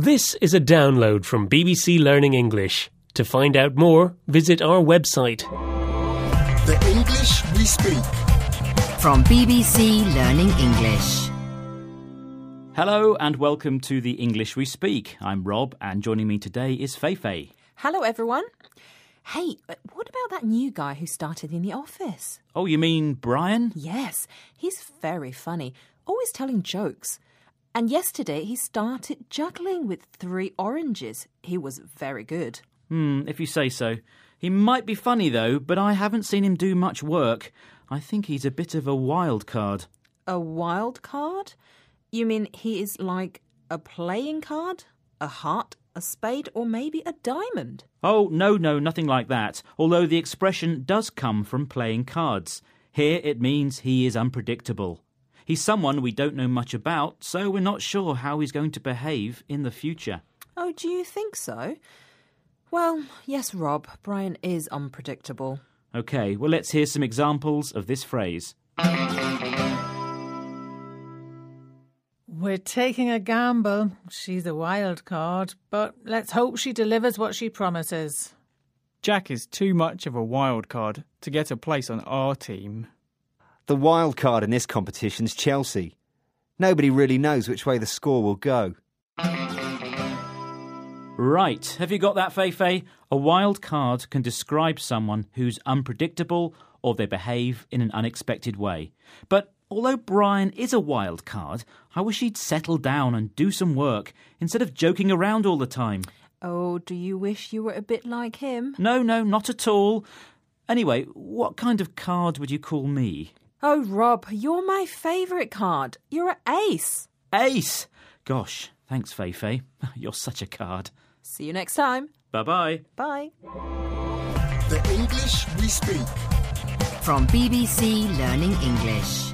This is a download from BBC Learning English. To find out more, visit our website. The English we speak. From BBC Learning English. Hello and welcome to the English We Speak. I'm Rob, and joining me today is Feifei. Hello, everyone. Hey, uh, what about that new guy who started in the office? Oh, you mean Brian? Yes, he's very funny, always telling jokes. And yesterday he started juggling with three oranges. He was very good. Hmm, if you say so. He might be funny though, but I haven't seen him do much work. I think he's a bit of a wild card. A wild card? You mean he is like a playing card? A heart, a spade, or maybe a diamond? Oh, no, no, nothing like that. Although the expression does come from playing cards. Here it means he is unpredictable. He's someone we don't know much about, so we're not sure how he's going to behave in the future. Oh, do you think so? Well, yes, Rob, Brian is unpredictable. Okay, well, let's hear some examples of this phrase. We're taking a gamble. She's a wild card, but let's hope she delivers what she promises. Jack is too much of a wild card to get a place on our team. The wild card in this competition's Chelsea. Nobody really knows which way the score will go. Right, have you got that, Feifei? A wild card can describe someone who's unpredictable or they behave in an unexpected way. But although Brian is a wild card, I wish he'd settle down and do some work instead of joking around all the time. Oh, do you wish you were a bit like him? No, no, not at all. Anyway, what kind of card would you call me? Oh, Rob, you're my favourite card. You're an ace. Ace! Gosh, thanks, Feifei. You're such a card. See you next time. Bye bye. Bye. The English we speak. From BBC Learning English.